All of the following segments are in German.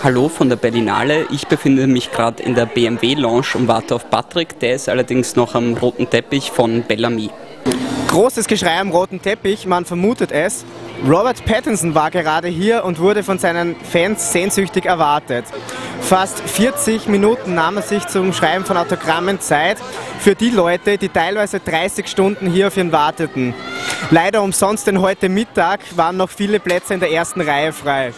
Hallo von der Berlinale. Ich befinde mich gerade in der BMW Lounge und warte auf Patrick. Der ist allerdings noch am roten Teppich von Bellamy. Großes Geschrei am roten Teppich, man vermutet es. Robert Pattinson war gerade hier und wurde von seinen Fans sehnsüchtig erwartet. Fast 40 Minuten nahm er sich zum Schreiben von Autogrammen Zeit für die Leute, die teilweise 30 Stunden hier auf ihn warteten. Leider umsonst, denn heute Mittag waren noch viele Plätze in der ersten Reihe frei.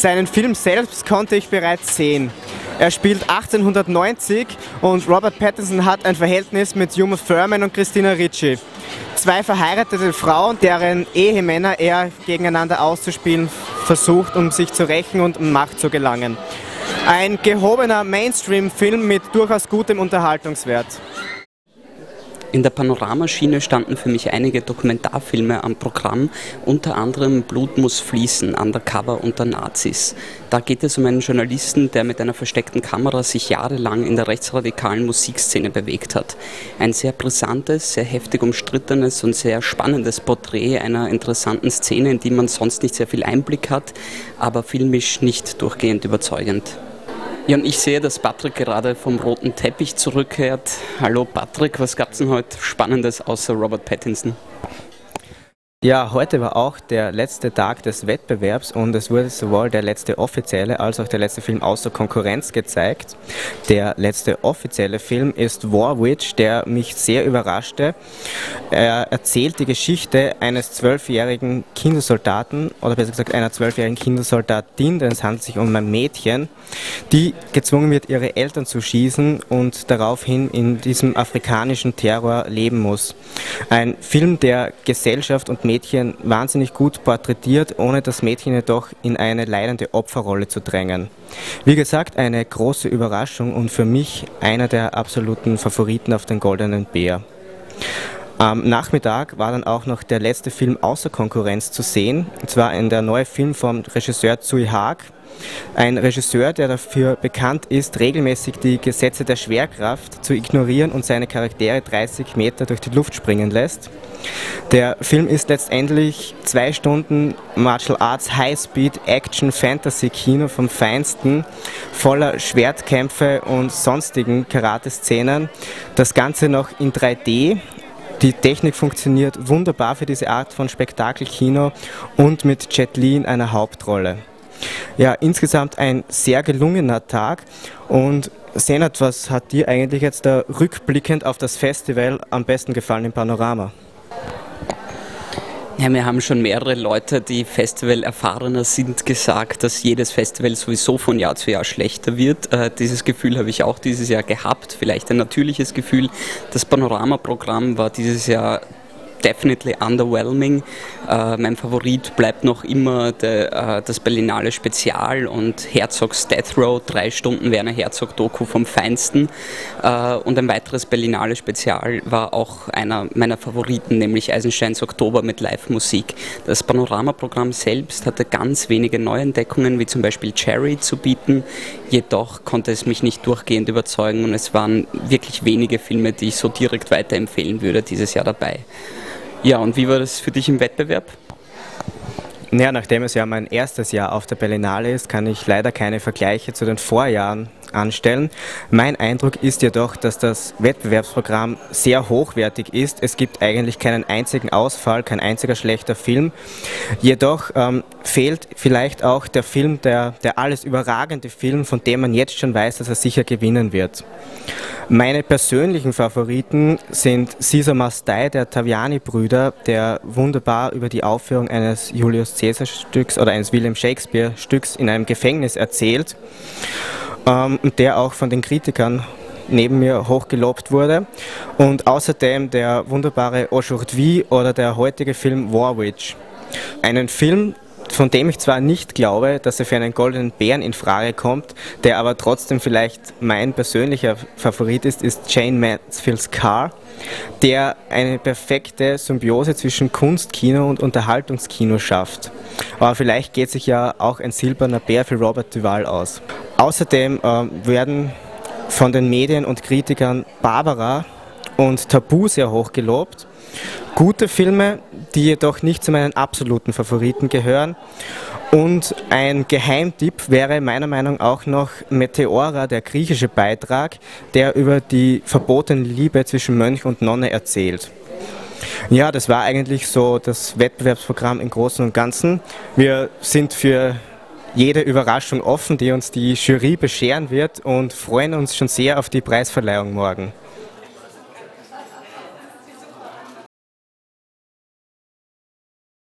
Seinen Film selbst konnte ich bereits sehen. Er spielt 1890 und Robert Pattinson hat ein Verhältnis mit Uma Thurman und Christina Ricci. Zwei verheiratete Frauen, deren Ehemänner er gegeneinander auszuspielen versucht, um sich zu rächen und um Macht zu gelangen. Ein gehobener Mainstream-Film mit durchaus gutem Unterhaltungswert. In der Panoramaschiene standen für mich einige Dokumentarfilme am Programm, unter anderem Blut muss fließen, Undercover unter Nazis. Da geht es um einen Journalisten, der mit einer versteckten Kamera sich jahrelang in der rechtsradikalen Musikszene bewegt hat. Ein sehr brisantes, sehr heftig umstrittenes und sehr spannendes Porträt einer interessanten Szene, in die man sonst nicht sehr viel Einblick hat, aber filmisch nicht durchgehend überzeugend. Ja, und ich sehe, dass Patrick gerade vom roten Teppich zurückkehrt. Hallo Patrick, was gab es denn heute Spannendes außer Robert Pattinson? Ja, heute war auch der letzte Tag des Wettbewerbs und es wurde sowohl der letzte offizielle als auch der letzte Film außer Konkurrenz gezeigt. Der letzte offizielle Film ist War Witch, der mich sehr überraschte. Er erzählt die Geschichte eines zwölfjährigen Kindersoldaten oder besser gesagt einer zwölfjährigen Kindersoldatin, denn es handelt sich um ein Mädchen, die gezwungen wird, ihre Eltern zu schießen und daraufhin in diesem afrikanischen Terror leben muss. Ein Film, der Gesellschaft und Mädchen wahnsinnig gut porträtiert, ohne das Mädchen jedoch in eine leidende Opferrolle zu drängen. Wie gesagt, eine große Überraschung und für mich einer der absoluten Favoriten auf den Goldenen Bär. Am Nachmittag war dann auch noch der letzte Film außer Konkurrenz zu sehen, und zwar in der neue Film vom Regisseur Zui Haag, ein Regisseur, der dafür bekannt ist, regelmäßig die Gesetze der Schwerkraft zu ignorieren und seine Charaktere 30 Meter durch die Luft springen lässt. Der Film ist letztendlich zwei Stunden Martial Arts High-Speed Action Fantasy Kino vom Feinsten, voller Schwertkämpfe und sonstigen Karate-Szenen. Das Ganze noch in 3D die Technik funktioniert wunderbar für diese Art von Spektakelkino und mit Jet Li in einer Hauptrolle. Ja, insgesamt ein sehr gelungener Tag und Senat, was hat dir eigentlich jetzt da rückblickend auf das Festival am besten gefallen im Panorama? Ja, mir haben schon mehrere Leute, die Festival erfahrener sind, gesagt, dass jedes Festival sowieso von Jahr zu Jahr schlechter wird. Äh, dieses Gefühl habe ich auch dieses Jahr gehabt, vielleicht ein natürliches Gefühl. Das Panorama-Programm war dieses Jahr definitely underwhelming. Äh, mein Favorit bleibt noch immer de, äh, das Berlinale Spezial und Herzogs Death Row, drei Stunden Werner Herzog Doku vom Feinsten. Äh, und ein weiteres Berlinale Spezial war auch einer meiner Favoriten, nämlich Eisensteins Oktober mit Live-Musik. Das Panoramaprogramm selbst hatte ganz wenige Neuentdeckungen, wie zum Beispiel Cherry zu bieten. Jedoch konnte es mich nicht durchgehend überzeugen und es waren wirklich wenige Filme, die ich so direkt weiterempfehlen würde, dieses Jahr dabei. Ja, und wie war das für dich im Wettbewerb? Ja, nachdem es ja mein erstes Jahr auf der Berlinale ist, kann ich leider keine Vergleiche zu den Vorjahren anstellen. Mein Eindruck ist jedoch, dass das Wettbewerbsprogramm sehr hochwertig ist. Es gibt eigentlich keinen einzigen Ausfall, kein einziger schlechter Film. Jedoch ähm, fehlt vielleicht auch der Film, der, der alles überragende Film, von dem man jetzt schon weiß, dass er sicher gewinnen wird. Meine persönlichen Favoriten sind Caesar Must Die, der Taviani-Brüder, der wunderbar über die Aufführung eines Julius Caesar-Stücks oder eines William Shakespeare-Stücks in einem Gefängnis erzählt ähm, der auch von den Kritikern neben mir hochgelobt wurde. Und außerdem der wunderbare Aujourd'hui oder der heutige Film War Witch. Einen Film, von dem ich zwar nicht glaube, dass er für einen goldenen Bären in Frage kommt, der aber trotzdem vielleicht mein persönlicher Favorit ist, ist Jane Mansfield's Car, der eine perfekte Symbiose zwischen Kunstkino und Unterhaltungskino schafft. Aber vielleicht geht sich ja auch ein silberner Bär für Robert Duval aus. Außerdem äh, werden von den Medien und Kritikern Barbara und Tabu sehr hoch gelobt. Gute Filme, die jedoch nicht zu meinen absoluten Favoriten gehören. Und ein Geheimtipp wäre meiner Meinung nach auch noch Meteora, der griechische Beitrag, der über die verbotene Liebe zwischen Mönch und Nonne erzählt. Ja, das war eigentlich so das Wettbewerbsprogramm im Großen und Ganzen. Wir sind für jede Überraschung offen, die uns die Jury bescheren wird und freuen uns schon sehr auf die Preisverleihung morgen.